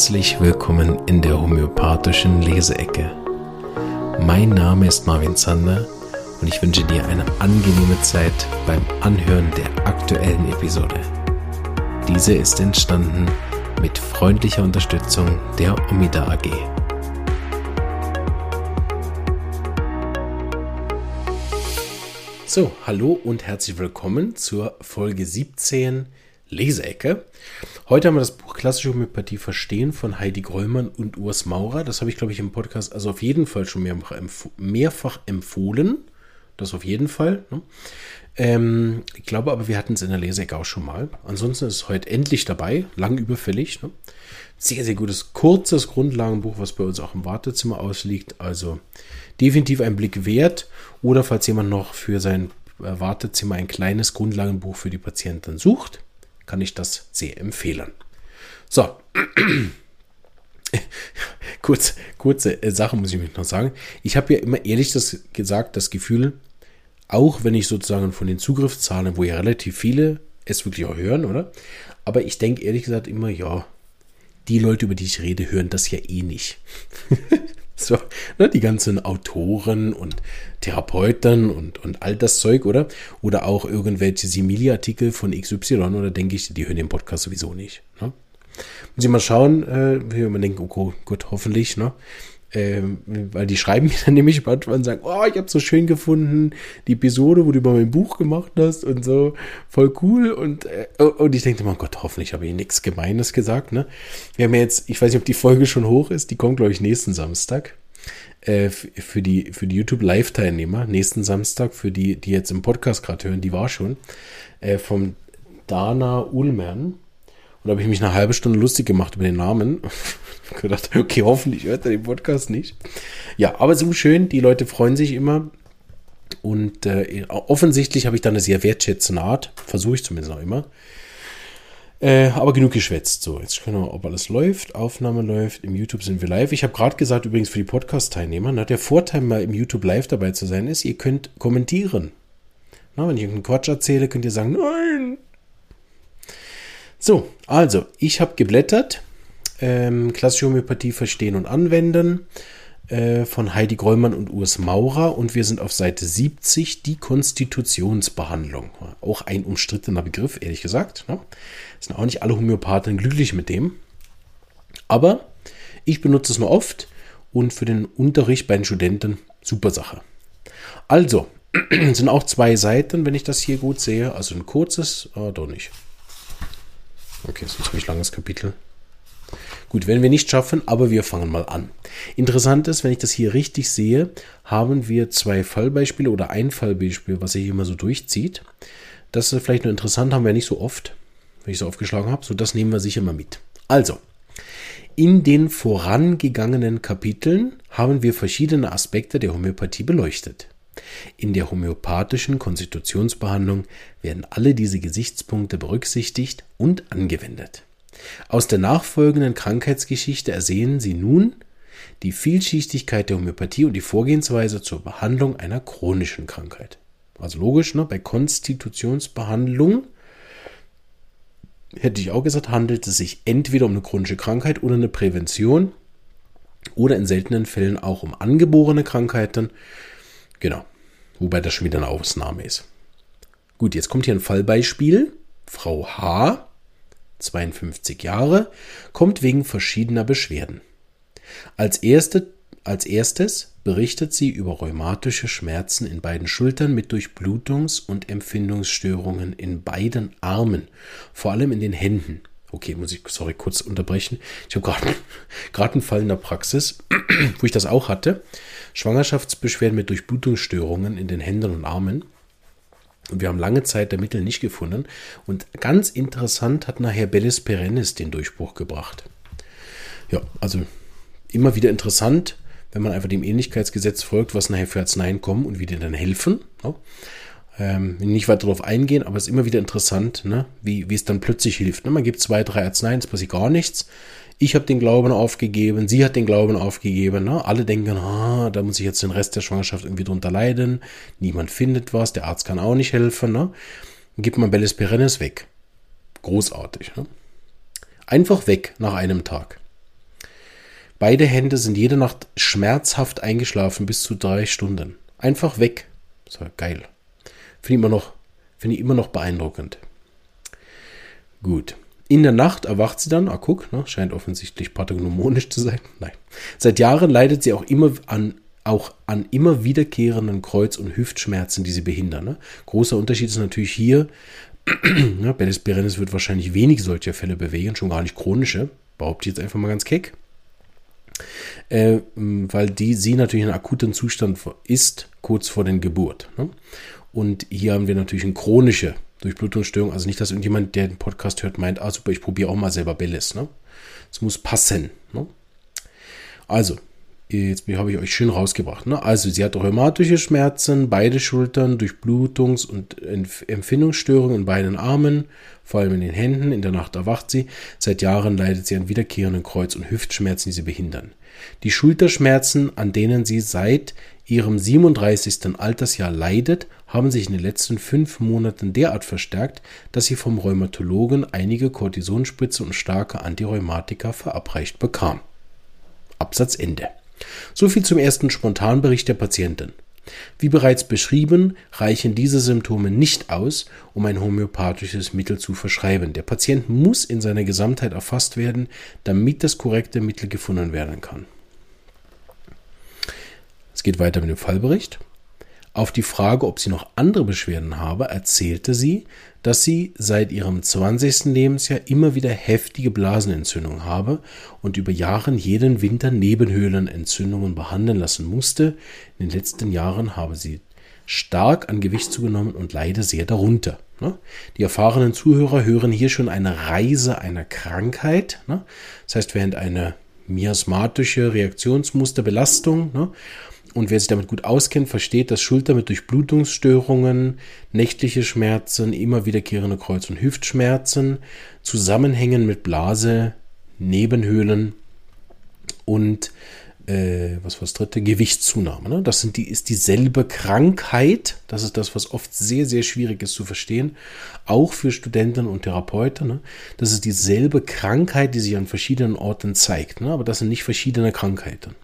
Herzlich willkommen in der homöopathischen Leseecke. Mein Name ist Marvin Zander und ich wünsche dir eine angenehme Zeit beim Anhören der aktuellen Episode. Diese ist entstanden mit freundlicher Unterstützung der Omida AG. So, hallo und herzlich willkommen zur Folge 17 Leseecke. Heute haben wir das Buch Klassische Homöopathie verstehen von Heidi Grollmann und Urs Maurer. Das habe ich, glaube ich, im Podcast also auf jeden Fall schon mehrfach, empf mehrfach empfohlen. Das auf jeden Fall. Ne? Ähm, ich glaube aber, wir hatten es in der Leseecke auch schon mal. Ansonsten ist es heute endlich dabei, lang überfällig. Ne? Sehr, sehr gutes, kurzes Grundlagenbuch, was bei uns auch im Wartezimmer ausliegt. Also definitiv ein Blick wert. Oder falls jemand noch für sein äh, Wartezimmer ein kleines Grundlagenbuch für die Patienten sucht, kann ich das sehr empfehlen. So. Kurz, kurze äh, Sache muss ich mich noch sagen. Ich habe ja immer ehrlich das gesagt, das Gefühl, auch wenn ich sozusagen von den Zugriffszahlen, wo ja relativ viele es wirklich auch hören, oder? Aber ich denke ehrlich gesagt immer, ja, die Leute, über die ich rede, hören das ja eh nicht. So, ne, die ganzen Autoren und Therapeuten und, und all das Zeug, oder? Oder auch irgendwelche Simili-Artikel von XY, oder denke ich, die hören den Podcast sowieso nicht. Ne? Muss ich mal schauen, äh, wie man denkt, oh gut, hoffentlich, ne? Ähm, weil die schreiben mir dann nämlich manchmal und sagen, oh, ich habe so schön gefunden, die Episode, wo du über mein Buch gemacht hast und so, voll cool. Und, äh, und ich denke, oh Gott, hoffentlich habe ich nichts Gemeines gesagt. Ne? Wir haben ja jetzt, ich weiß nicht, ob die Folge schon hoch ist, die kommt, glaube ich, nächsten Samstag. Äh, für die, für die YouTube-Live-Teilnehmer, nächsten Samstag, für die, die jetzt im Podcast gerade hören, die war schon, äh, vom Dana Ullmann. Und da habe ich mich eine halbe Stunde lustig gemacht über den Namen. gedacht, okay, hoffentlich hört er den Podcast nicht. Ja, aber so schön, die Leute freuen sich immer. Und äh, offensichtlich habe ich dann eine sehr wertschätzende Art. Versuche ich zumindest auch immer. Äh, aber genug geschwätzt. So, jetzt können wir, ob alles läuft. Aufnahme läuft. Im YouTube sind wir live. Ich habe gerade gesagt, übrigens für die Podcast-Teilnehmer, ne, der Vorteil mal im YouTube live dabei zu sein ist, ihr könnt kommentieren. Na, wenn ich irgendeinen Quatsch erzähle, könnt ihr sagen, nein. So, also, ich habe geblättert ähm, Klassische Homöopathie verstehen und anwenden äh, von Heidi Grollmann und Urs Maurer und wir sind auf Seite 70, die Konstitutionsbehandlung. Auch ein umstrittener Begriff, ehrlich gesagt. Ne? Sind auch nicht alle Homöopathen glücklich mit dem. Aber ich benutze es nur oft und für den Unterricht bei den Studenten super Sache. Also, sind auch zwei Seiten, wenn ich das hier gut sehe. Also ein kurzes, ah, doch nicht. Okay, ist ein ziemlich langes Kapitel. Gut, werden wir nicht schaffen, aber wir fangen mal an. Interessant ist, wenn ich das hier richtig sehe, haben wir zwei Fallbeispiele oder ein Fallbeispiel, was sich immer so durchzieht. Das ist vielleicht nur interessant, haben wir nicht so oft, wenn ich so aufgeschlagen habe. So, das nehmen wir sicher mal mit. Also, in den vorangegangenen Kapiteln haben wir verschiedene Aspekte der Homöopathie beleuchtet. In der homöopathischen Konstitutionsbehandlung werden alle diese Gesichtspunkte berücksichtigt und angewendet. Aus der nachfolgenden Krankheitsgeschichte ersehen Sie nun die Vielschichtigkeit der Homöopathie und die Vorgehensweise zur Behandlung einer chronischen Krankheit. Also logisch, ne? bei Konstitutionsbehandlung hätte ich auch gesagt, handelt es sich entweder um eine chronische Krankheit oder eine Prävention oder in seltenen Fällen auch um angeborene Krankheiten. Genau, wobei das schon wieder eine Ausnahme ist. Gut, jetzt kommt hier ein Fallbeispiel. Frau H 52 Jahre, kommt wegen verschiedener Beschwerden. Als, erste, als erstes berichtet sie über rheumatische Schmerzen in beiden Schultern mit Durchblutungs- und Empfindungsstörungen in beiden Armen, vor allem in den Händen. Okay, muss ich, sorry, kurz unterbrechen. Ich habe gerade einen Fall in der Praxis, wo ich das auch hatte. Schwangerschaftsbeschwerden mit Durchblutungsstörungen in den Händen und Armen. Und wir haben lange Zeit der Mittel nicht gefunden. Und ganz interessant hat nachher Bellis Perennis den Durchbruch gebracht. Ja, also immer wieder interessant, wenn man einfach dem Ähnlichkeitsgesetz folgt, was nachher für Arzneien kommen und wie die dann helfen. Ja. Ähm, nicht weiter darauf eingehen, aber es ist immer wieder interessant, ne, wie, wie es dann plötzlich hilft. Ne? Man gibt zwei, drei Arzneien, es passiert gar nichts. Ich habe den Glauben aufgegeben, sie hat den Glauben aufgegeben. Ne? Alle denken, ah, da muss ich jetzt den Rest der Schwangerschaft irgendwie drunter leiden. Niemand findet was, der Arzt kann auch nicht helfen. Ne? Dann gibt man Belles Perennis weg. Großartig. Ne? Einfach weg nach einem Tag. Beide Hände sind jede Nacht schmerzhaft eingeschlafen bis zu drei Stunden. Einfach weg. So, geil. Finde ich immer noch, ich immer noch beeindruckend. Gut. In der Nacht erwacht sie dann, ah guck, ne, scheint offensichtlich pathognomonisch zu sein. Nein. Seit Jahren leidet sie auch immer an auch an immer wiederkehrenden Kreuz- und Hüftschmerzen, die sie behindern. Ne? Großer Unterschied ist natürlich hier, ne, Bellis Berennis wird wahrscheinlich wenig solcher Fälle bewegen, schon gar nicht chronische, behaupte ich jetzt einfach mal ganz keck. Äh, weil die sie natürlich in akuten Zustand ist, kurz vor der Geburt. Ne? Und hier haben wir natürlich eine chronische Durchblutungsstörung. Also nicht, dass irgendjemand, der den Podcast hört, meint, ah super, ich probiere auch mal selber Bellis. Ne? Es muss passen. Ne? Also, Jetzt habe ich euch schön rausgebracht. Ne? Also, sie hat rheumatische Schmerzen, beide Schultern, Durchblutungs- und Empfindungsstörungen in beiden Armen, vor allem in den Händen. In der Nacht erwacht sie. Seit Jahren leidet sie an wiederkehrenden Kreuz- und Hüftschmerzen, die sie behindern. Die Schulterschmerzen, an denen sie seit ihrem 37. Altersjahr leidet, haben sich in den letzten fünf Monaten derart verstärkt, dass sie vom Rheumatologen einige Kortisonspritze und starke Antirheumatika verabreicht bekam. Absatz Ende. So viel zum ersten Spontanbericht der Patientin. Wie bereits beschrieben, reichen diese Symptome nicht aus, um ein homöopathisches Mittel zu verschreiben. Der Patient muss in seiner Gesamtheit erfasst werden, damit das korrekte Mittel gefunden werden kann. Es geht weiter mit dem Fallbericht. Auf die Frage, ob sie noch andere Beschwerden habe, erzählte sie, dass sie seit ihrem 20. Lebensjahr immer wieder heftige Blasenentzündungen habe und über Jahre jeden Winter Nebenhöhlenentzündungen behandeln lassen musste. In den letzten Jahren habe sie stark an Gewicht zugenommen und leide sehr darunter. Ne? Die erfahrenen Zuhörer hören hier schon eine Reise einer Krankheit. Ne? Das heißt, während eine miasmatische Reaktionsmusterbelastung ne? Und wer sich damit gut auskennt, versteht, dass Schulter mit Durchblutungsstörungen, nächtliche Schmerzen, immer wiederkehrende Kreuz- und Hüftschmerzen zusammenhängen mit Blase, Nebenhöhlen und äh, was war das dritte? Gewichtszunahme. Ne? Das sind die, ist dieselbe Krankheit. Das ist das, was oft sehr, sehr schwierig ist zu verstehen. Auch für Studenten und Therapeuten. Ne? Das ist dieselbe Krankheit, die sich an verschiedenen Orten zeigt. Ne? Aber das sind nicht verschiedene Krankheiten.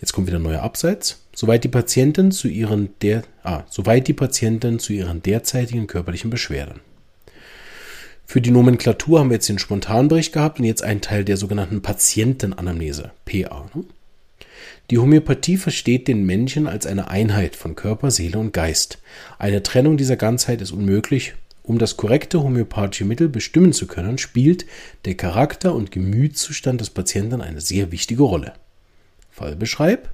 Jetzt kommt wieder ein neuer Absatz. Soweit die Patientin zu ihren der, ah, soweit die Patientin zu ihren derzeitigen körperlichen Beschwerden. Für die Nomenklatur haben wir jetzt den Spontanbericht gehabt und jetzt einen Teil der sogenannten Patientenanamnese, PA. Ne? Die Homöopathie versteht den Menschen als eine Einheit von Körper, Seele und Geist. Eine Trennung dieser Ganzheit ist unmöglich. Um das korrekte homöopathische Mittel bestimmen zu können, spielt der Charakter und Gemütszustand des Patienten eine sehr wichtige Rolle. Fall beschreib.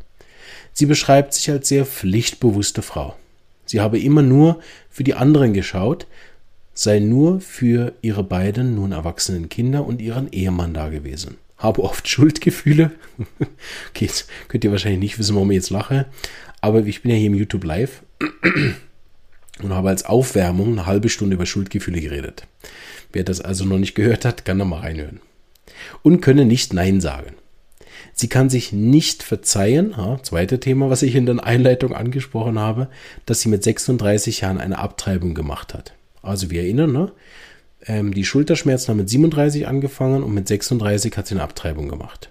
Sie beschreibt sich als sehr pflichtbewusste Frau. Sie habe immer nur für die anderen geschaut, sei nur für ihre beiden nun erwachsenen Kinder und ihren Ehemann da gewesen. Habe oft Schuldgefühle. okay, jetzt könnt ihr wahrscheinlich nicht wissen, warum ich jetzt lache. Aber ich bin ja hier im YouTube Live und habe als Aufwärmung eine halbe Stunde über Schuldgefühle geredet. Wer das also noch nicht gehört hat, kann da mal reinhören. Und könne nicht Nein sagen. Sie kann sich nicht verzeihen, ja, zweite Thema, was ich in der Einleitung angesprochen habe, dass sie mit 36 Jahren eine Abtreibung gemacht hat. Also wir erinnern, ne? Ähm, die Schulterschmerzen haben mit 37 angefangen und mit 36 hat sie eine Abtreibung gemacht.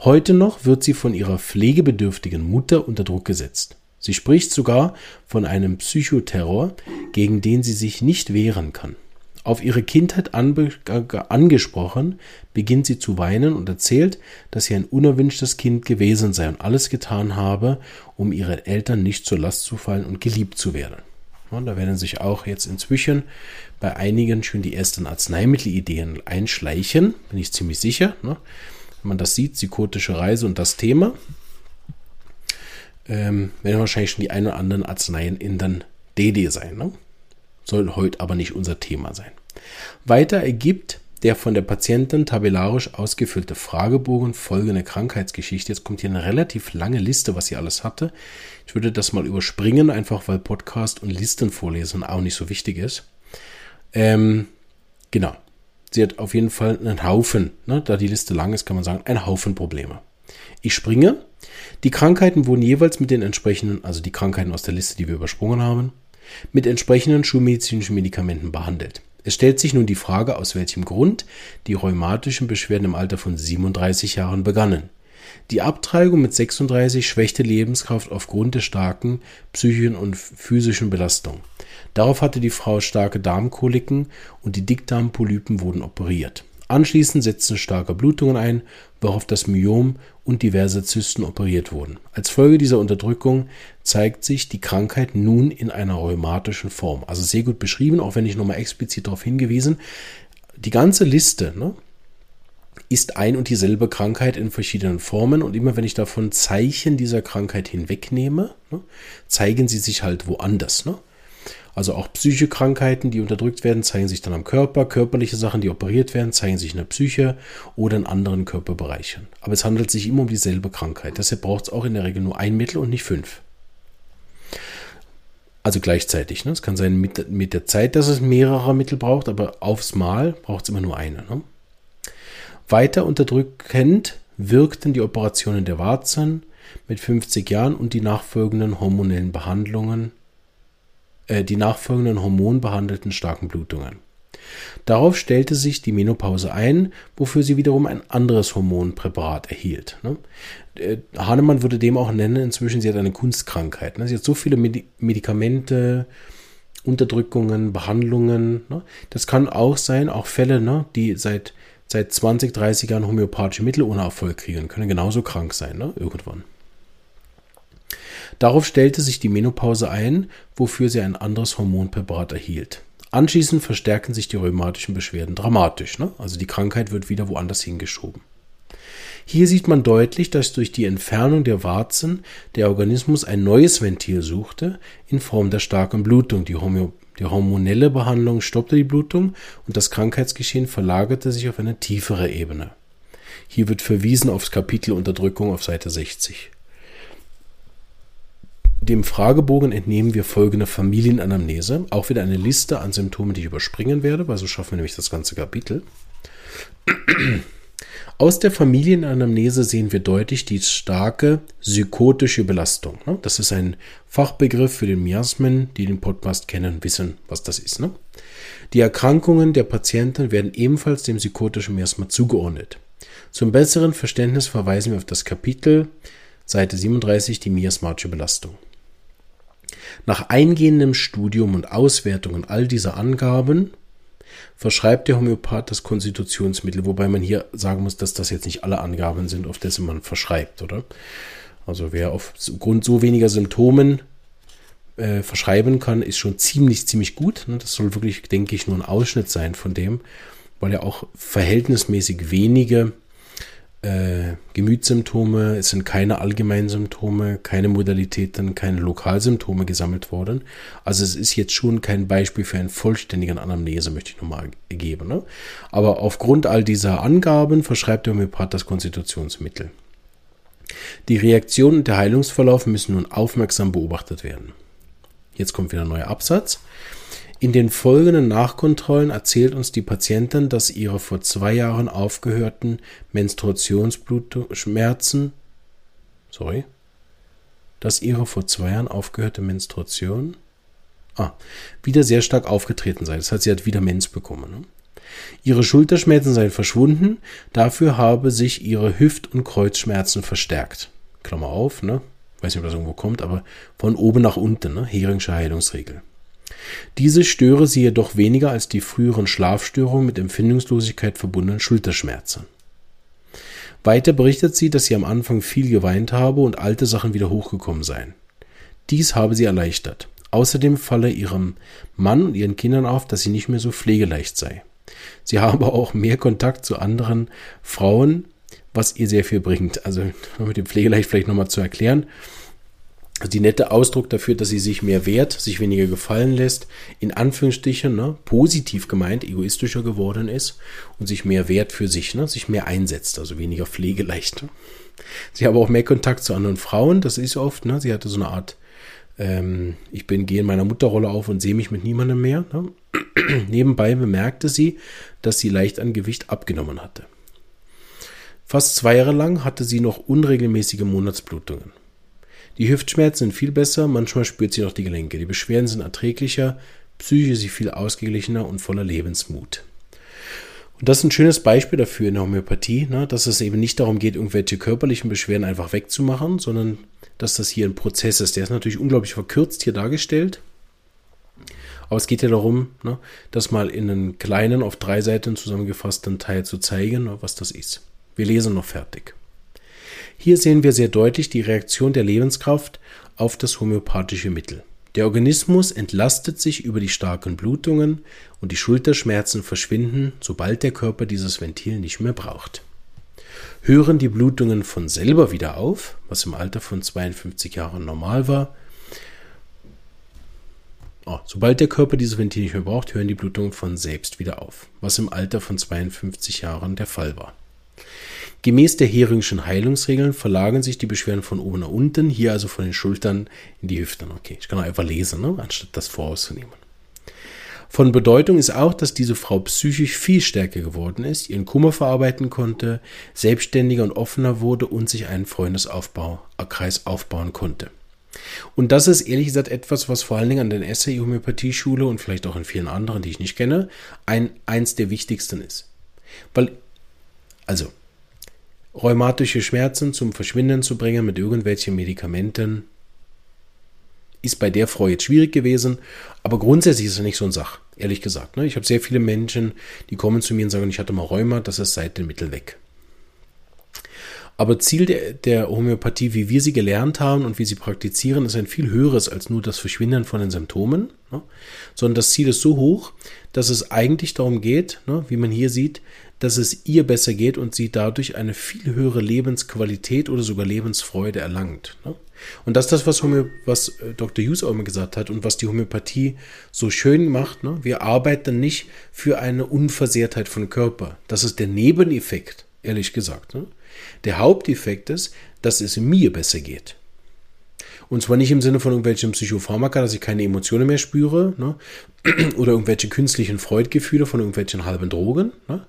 Heute noch wird sie von ihrer pflegebedürftigen Mutter unter Druck gesetzt. Sie spricht sogar von einem Psychoterror, gegen den sie sich nicht wehren kann. Auf ihre Kindheit angesprochen, beginnt sie zu weinen und erzählt, dass sie ein unerwünschtes Kind gewesen sei und alles getan habe, um ihren Eltern nicht zur Last zu fallen und geliebt zu werden. Und da werden sich auch jetzt inzwischen bei einigen schon die ersten Arzneimittelideen einschleichen, bin ich ziemlich sicher. Ne? Wenn man das sieht, psychotische Reise und das Thema, ähm, werden wahrscheinlich schon die ein oder anderen Arzneien in den DD sein. Ne? Soll heute aber nicht unser Thema sein. Weiter ergibt der von der Patientin tabellarisch ausgefüllte Fragebogen folgende Krankheitsgeschichte. Jetzt kommt hier eine relativ lange Liste, was sie alles hatte. Ich würde das mal überspringen, einfach weil Podcast und Listen vorlesen auch nicht so wichtig ist. Ähm, genau. Sie hat auf jeden Fall einen Haufen, ne, da die Liste lang ist, kann man sagen, einen Haufen Probleme. Ich springe. Die Krankheiten wurden jeweils mit den entsprechenden, also die Krankheiten aus der Liste, die wir übersprungen haben, mit entsprechenden schulmedizinischen Medikamenten behandelt. Es stellt sich nun die Frage, aus welchem Grund die rheumatischen Beschwerden im Alter von 37 Jahren begannen. Die Abtreibung mit 36 schwächte Lebenskraft aufgrund der starken psychischen und physischen Belastung. Darauf hatte die Frau starke Darmkoliken und die Dickdarmpolypen wurden operiert. Anschließend setzten starke Blutungen ein, worauf das Myom und diverse Zysten operiert wurden. Als Folge dieser Unterdrückung zeigt sich die Krankheit nun in einer rheumatischen Form. Also sehr gut beschrieben, auch wenn ich nochmal explizit darauf hingewiesen. Die ganze Liste ne, ist ein und dieselbe Krankheit in verschiedenen Formen und immer wenn ich davon Zeichen dieser Krankheit hinwegnehme, ne, zeigen sie sich halt woanders. Ne? Also auch psychische Krankheiten, die unterdrückt werden, zeigen sich dann am Körper. Körperliche Sachen, die operiert werden, zeigen sich in der Psyche oder in anderen Körperbereichen. Aber es handelt sich immer um dieselbe Krankheit. Deshalb braucht es auch in der Regel nur ein Mittel und nicht fünf. Also gleichzeitig. Ne? Es kann sein mit, mit der Zeit, dass es mehrere Mittel braucht, aber aufs Mal braucht es immer nur eine. Ne? Weiter unterdrückend wirkten die Operationen der Warzen mit 50 Jahren und die nachfolgenden hormonellen Behandlungen äh, die nachfolgenden hormonbehandelten starken Blutungen. Darauf stellte sich die Menopause ein, wofür sie wiederum ein anderes Hormonpräparat erhielt. Ne? Äh, Hahnemann würde dem auch nennen, inzwischen sie hat eine Kunstkrankheit. Ne? Sie hat so viele Medikamente, Unterdrückungen, Behandlungen. Ne? Das kann auch sein, auch Fälle, die seit, seit 20, 30 Jahren homöopathische Mittel ohne Erfolg kriegen, können genauso krank sein, irgendwann. Darauf stellte sich die Menopause ein, wofür sie ein anderes Hormonpräparat erhielt. Anschließend verstärken sich die rheumatischen Beschwerden dramatisch. Ne? Also die Krankheit wird wieder woanders hingeschoben. Hier sieht man deutlich, dass durch die Entfernung der Warzen der Organismus ein neues Ventil suchte in Form der starken Blutung. Die, die hormonelle Behandlung stoppte die Blutung und das Krankheitsgeschehen verlagerte sich auf eine tiefere Ebene. Hier wird verwiesen aufs Kapitel Unterdrückung auf Seite 60. Dem Fragebogen entnehmen wir folgende Familienanamnese. Auch wieder eine Liste an Symptomen, die ich überspringen werde, weil so schaffen wir nämlich das ganze Kapitel. Aus der Familienanamnese sehen wir deutlich die starke psychotische Belastung. Ne? Das ist ein Fachbegriff für den Miasmen, die den Podcast kennen, wissen, was das ist. Ne? Die Erkrankungen der Patienten werden ebenfalls dem psychotischen Miasma zugeordnet. Zum besseren Verständnis verweisen wir auf das Kapitel Seite 37, die miasmatische Belastung. Nach eingehendem Studium und Auswertung all dieser Angaben verschreibt der Homöopath das Konstitutionsmittel, wobei man hier sagen muss, dass das jetzt nicht alle Angaben sind, auf dessen man verschreibt, oder? Also wer aufgrund so weniger Symptomen äh, verschreiben kann, ist schon ziemlich, ziemlich gut. Ne? Das soll wirklich, denke ich, nur ein Ausschnitt sein von dem, weil er auch verhältnismäßig wenige äh, Gemütssymptome, es sind keine allgemeinen Symptome, keine Modalitäten, keine Lokalsymptome gesammelt worden. Also es ist jetzt schon kein Beispiel für einen vollständigen Anamnese, möchte ich nochmal geben. Ne? Aber aufgrund all dieser Angaben verschreibt der Homöopath das Konstitutionsmittel. Die Reaktion und der Heilungsverlauf müssen nun aufmerksam beobachtet werden. Jetzt kommt wieder ein neuer Absatz. In den folgenden Nachkontrollen erzählt uns die Patientin, dass ihre vor zwei Jahren aufgehörten Menstruationsblutschmerzen, sorry, dass ihre vor zwei Jahren aufgehörte Menstruation, ah, wieder sehr stark aufgetreten sei. Das heißt, sie hat wieder Mens bekommen. Ne? Ihre Schulterschmerzen seien verschwunden, dafür habe sich ihre Hüft- und Kreuzschmerzen verstärkt. Klammer auf, ne? Weiß nicht, ob das irgendwo kommt, aber von oben nach unten, ne? Heringsche Heilungsregel. Diese störe sie jedoch weniger als die früheren Schlafstörungen mit Empfindungslosigkeit verbundenen Schulterschmerzen. Weiter berichtet sie, dass sie am Anfang viel geweint habe und alte Sachen wieder hochgekommen seien. Dies habe sie erleichtert. Außerdem falle ihrem Mann und ihren Kindern auf, dass sie nicht mehr so pflegeleicht sei. Sie habe auch mehr Kontakt zu anderen Frauen, was ihr sehr viel bringt. Also mit dem Pflegeleicht vielleicht nochmal zu erklären die nette Ausdruck dafür, dass sie sich mehr wehrt, sich weniger gefallen lässt, in Anführungsstrichen, ne, positiv gemeint, egoistischer geworden ist und sich mehr wehrt für sich, ne, sich mehr einsetzt, also weniger pflegeleicht. Ne. Sie hat auch mehr Kontakt zu anderen Frauen, das ist oft, ne, sie hatte so eine Art, ähm, ich bin, gehe in meiner Mutterrolle auf und sehe mich mit niemandem mehr. Ne. Nebenbei bemerkte sie, dass sie leicht an Gewicht abgenommen hatte. Fast zwei Jahre lang hatte sie noch unregelmäßige Monatsblutungen. Die Hüftschmerzen sind viel besser, manchmal spürt sie noch die Gelenke. Die Beschwerden sind erträglicher, Psyche sie viel ausgeglichener und voller Lebensmut. Und das ist ein schönes Beispiel dafür in der Homöopathie, ne, dass es eben nicht darum geht, irgendwelche körperlichen Beschwerden einfach wegzumachen, sondern dass das hier ein Prozess ist. Der ist natürlich unglaublich verkürzt hier dargestellt. Aber es geht ja darum, ne, das mal in einen kleinen, auf drei Seiten zusammengefassten Teil zu zeigen, was das ist. Wir lesen noch fertig. Hier sehen wir sehr deutlich die Reaktion der Lebenskraft auf das homöopathische Mittel. Der Organismus entlastet sich über die starken Blutungen und die Schulterschmerzen verschwinden, sobald der Körper dieses Ventil nicht mehr braucht. Hören die Blutungen von selber wieder auf, was im Alter von 52 Jahren normal war. Oh, sobald der Körper dieses Ventil nicht mehr braucht, hören die Blutungen von selbst wieder auf, was im Alter von 52 Jahren der Fall war. Gemäß der Heringschen Heilungsregeln verlagern sich die Beschwerden von oben nach unten, hier also von den Schultern in die Hüften. Okay, ich kann auch einfach lesen, ne? anstatt das vorauszunehmen. Von Bedeutung ist auch, dass diese Frau psychisch viel stärker geworden ist, ihren Kummer verarbeiten konnte, selbstständiger und offener wurde und sich einen Freundeskreis aufbauen konnte. Und das ist ehrlich gesagt etwas, was vor allen Dingen an der Essay-Homöopathie-Schule und vielleicht auch in vielen anderen, die ich nicht kenne, ein, eins der wichtigsten ist. Weil, also, rheumatische Schmerzen zum Verschwinden zu bringen mit irgendwelchen Medikamenten, ist bei der Frau jetzt schwierig gewesen, aber grundsätzlich ist es nicht so eine Sache, ehrlich gesagt. Ne? Ich habe sehr viele Menschen, die kommen zu mir und sagen, ich hatte mal Rheuma, das ist seit dem Mittel weg. Aber Ziel der, der, Homöopathie, wie wir sie gelernt haben und wie sie praktizieren, ist ein viel höheres als nur das Verschwinden von den Symptomen, ne? sondern das Ziel ist so hoch, dass es eigentlich darum geht, ne, wie man hier sieht, dass es ihr besser geht und sie dadurch eine viel höhere Lebensqualität oder sogar Lebensfreude erlangt. Ne? Und das ist das, was, Homö was äh, Dr. Hughes auch immer gesagt hat und was die Homöopathie so schön macht. Ne? Wir arbeiten nicht für eine Unversehrtheit von Körper. Das ist der Nebeneffekt, ehrlich gesagt. Ne? Der Haupteffekt ist, dass es mir besser geht. Und zwar nicht im Sinne von irgendwelchen Psychopharmaka, dass ich keine Emotionen mehr spüre, ne? oder irgendwelche künstlichen Freudgefühle von irgendwelchen halben Drogen, ne?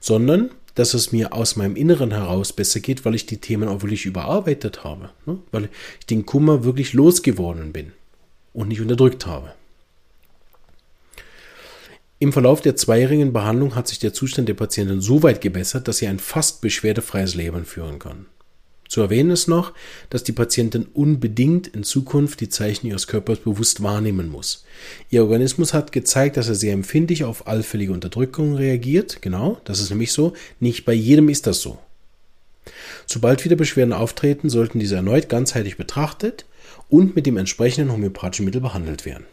sondern dass es mir aus meinem Inneren heraus besser geht, weil ich die Themen auch wirklich überarbeitet habe, ne? weil ich den Kummer wirklich losgeworden bin und nicht unterdrückt habe. Im Verlauf der zweijährigen Behandlung hat sich der Zustand der Patientin so weit gebessert, dass sie ein fast beschwerdefreies Leben führen kann. Zu erwähnen ist noch, dass die Patientin unbedingt in Zukunft die Zeichen ihres Körpers bewusst wahrnehmen muss. Ihr Organismus hat gezeigt, dass er sehr empfindlich auf allfällige Unterdrückung reagiert. Genau, das ist nämlich so. Nicht bei jedem ist das so. Sobald wieder Beschwerden auftreten, sollten diese erneut ganzheitlich betrachtet und mit dem entsprechenden homöopathischen Mittel behandelt werden.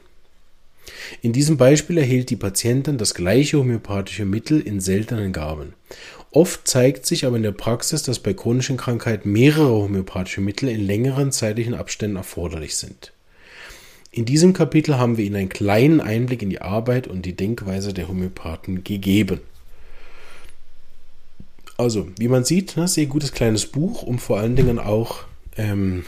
In diesem Beispiel erhielt die Patientin das gleiche homöopathische Mittel in seltenen Gaben. Oft zeigt sich aber in der Praxis, dass bei chronischen Krankheiten mehrere homöopathische Mittel in längeren zeitlichen Abständen erforderlich sind. In diesem Kapitel haben wir Ihnen einen kleinen Einblick in die Arbeit und die Denkweise der Homöopathen gegeben. Also, wie man sieht, ne, sehr gutes kleines Buch, um vor allen Dingen auch ähm,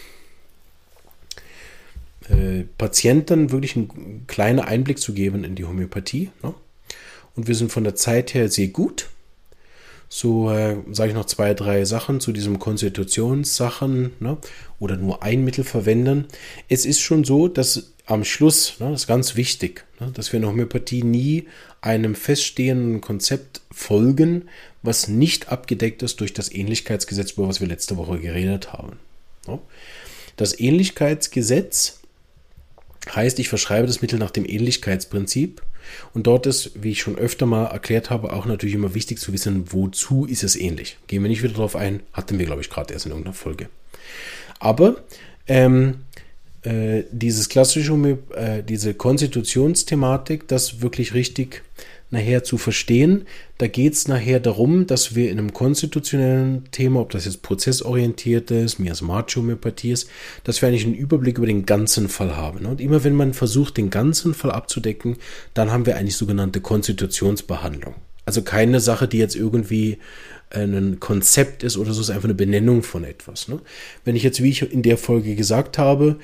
äh, Patienten wirklich einen kleinen Einblick zu geben in die Homöopathie. Ne? Und wir sind von der Zeit her sehr gut. So äh, sage ich noch zwei, drei Sachen zu diesem Konstitutionssachen ne? oder nur ein Mittel verwenden. Es ist schon so, dass am Schluss, ne, das ist ganz wichtig, ne, dass wir in der Homöopathie nie einem feststehenden Konzept folgen, was nicht abgedeckt ist durch das Ähnlichkeitsgesetz, über was wir letzte Woche geredet haben. Ne? Das Ähnlichkeitsgesetz Heißt, ich verschreibe das Mittel nach dem Ähnlichkeitsprinzip. Und dort ist, wie ich schon öfter mal erklärt habe, auch natürlich immer wichtig zu wissen, wozu ist es ähnlich. Gehen wir nicht wieder darauf ein, hatten wir, glaube ich, gerade erst in irgendeiner Folge. Aber ähm, äh, dieses klassische, äh, diese Konstitutionsthematik, das wirklich richtig nachher zu verstehen. Da geht es nachher darum, dass wir in einem konstitutionellen Thema, ob das jetzt prozessorientiert ist, Miasmatische ist, dass wir eigentlich einen Überblick über den ganzen Fall haben. Und immer wenn man versucht, den ganzen Fall abzudecken, dann haben wir eigentlich sogenannte Konstitutionsbehandlung. Also keine Sache, die jetzt irgendwie ein Konzept ist oder so, ist einfach eine Benennung von etwas. Ne? Wenn ich jetzt, wie ich in der Folge gesagt habe,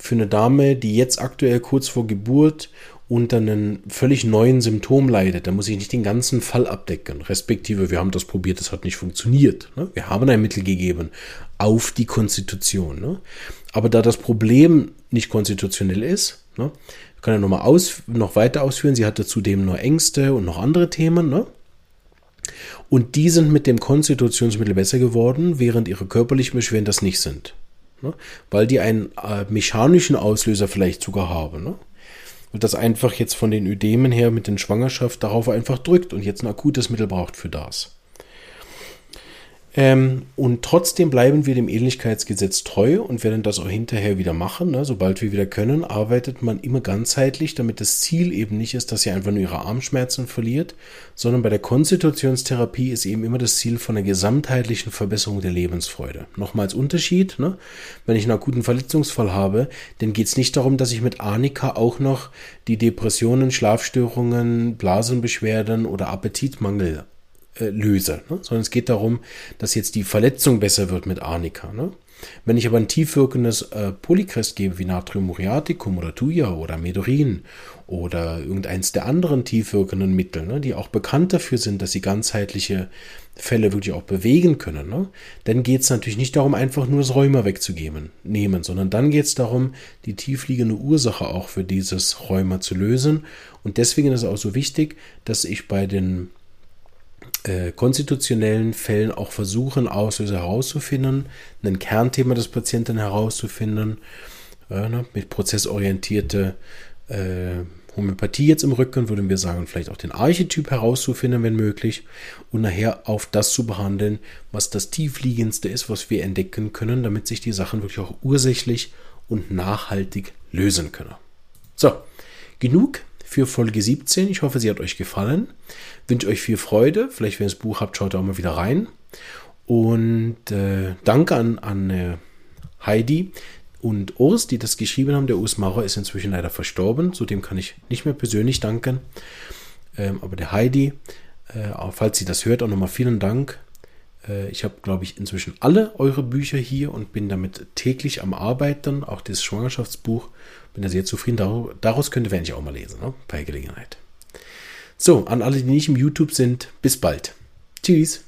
für eine Dame, die jetzt aktuell kurz vor Geburt unter einem völlig neuen Symptom leidet, dann muss ich nicht den ganzen Fall abdecken. Respektive, wir haben das probiert, das hat nicht funktioniert. Ne? Wir haben ein Mittel gegeben auf die Konstitution. Ne? Aber da das Problem nicht konstitutionell ist, ne, kann ja nochmal aus, noch weiter ausführen. Sie hatte zudem nur Ängste und noch andere Themen. Ne? Und die sind mit dem Konstitutionsmittel besser geworden, während ihre körperlichen Beschwerden das nicht sind. Ne? Weil die einen äh, mechanischen Auslöser vielleicht sogar haben. Ne? Und das einfach jetzt von den Ödemen her mit den Schwangerschaft darauf einfach drückt und jetzt ein akutes Mittel braucht für das. Ähm, und trotzdem bleiben wir dem Ähnlichkeitsgesetz treu und werden das auch hinterher wieder machen. Ne? Sobald wir wieder können, arbeitet man immer ganzheitlich, damit das Ziel eben nicht ist, dass sie einfach nur ihre Armschmerzen verliert, sondern bei der Konstitutionstherapie ist eben immer das Ziel von einer gesamtheitlichen Verbesserung der Lebensfreude. Nochmals Unterschied, ne? wenn ich einen akuten Verletzungsfall habe, dann geht es nicht darum, dass ich mit Arnika auch noch die Depressionen, Schlafstörungen, Blasenbeschwerden oder Appetitmangel äh, löse, ne? sondern es geht darum, dass jetzt die Verletzung besser wird mit Arnika. Ne? Wenn ich aber ein tiefwirkendes äh, Polycrest gebe, wie Natriummuriaticum oder Thuja oder Medorin oder irgendeins der anderen tiefwirkenden Mittel, ne, die auch bekannt dafür sind, dass sie ganzheitliche Fälle wirklich auch bewegen können, ne, dann geht es natürlich nicht darum, einfach nur das Rheuma wegzugeben, nehmen, sondern dann geht es darum, die tiefliegende Ursache auch für dieses Rheuma zu lösen. Und deswegen ist es auch so wichtig, dass ich bei den äh, konstitutionellen Fällen auch versuchen, Auslöser herauszufinden, ein Kernthema des Patienten herauszufinden, äh, ne, mit prozessorientierte äh, Homöopathie jetzt im Rücken, würden wir sagen, vielleicht auch den Archetyp herauszufinden, wenn möglich, und nachher auf das zu behandeln, was das tiefliegendste ist, was wir entdecken können, damit sich die Sachen wirklich auch ursächlich und nachhaltig lösen können. So, genug für Folge 17. Ich hoffe, sie hat euch gefallen. Wünsche euch viel Freude. Vielleicht, wenn ihr das Buch habt, schaut auch mal wieder rein. Und äh, danke an, an äh, Heidi und Urs, die das geschrieben haben. Der Urs Maurer ist inzwischen leider verstorben. Zudem kann ich nicht mehr persönlich danken. Ähm, aber der Heidi, äh, falls sie das hört, auch nochmal vielen Dank. Äh, ich habe, glaube ich, inzwischen alle eure Bücher hier und bin damit täglich am Arbeiten. Auch das Schwangerschaftsbuch. Bin da sehr zufrieden. Daraus könnte ich auch mal lesen, ne? bei Gelegenheit. So, an alle, die nicht im YouTube sind, bis bald. Tschüss.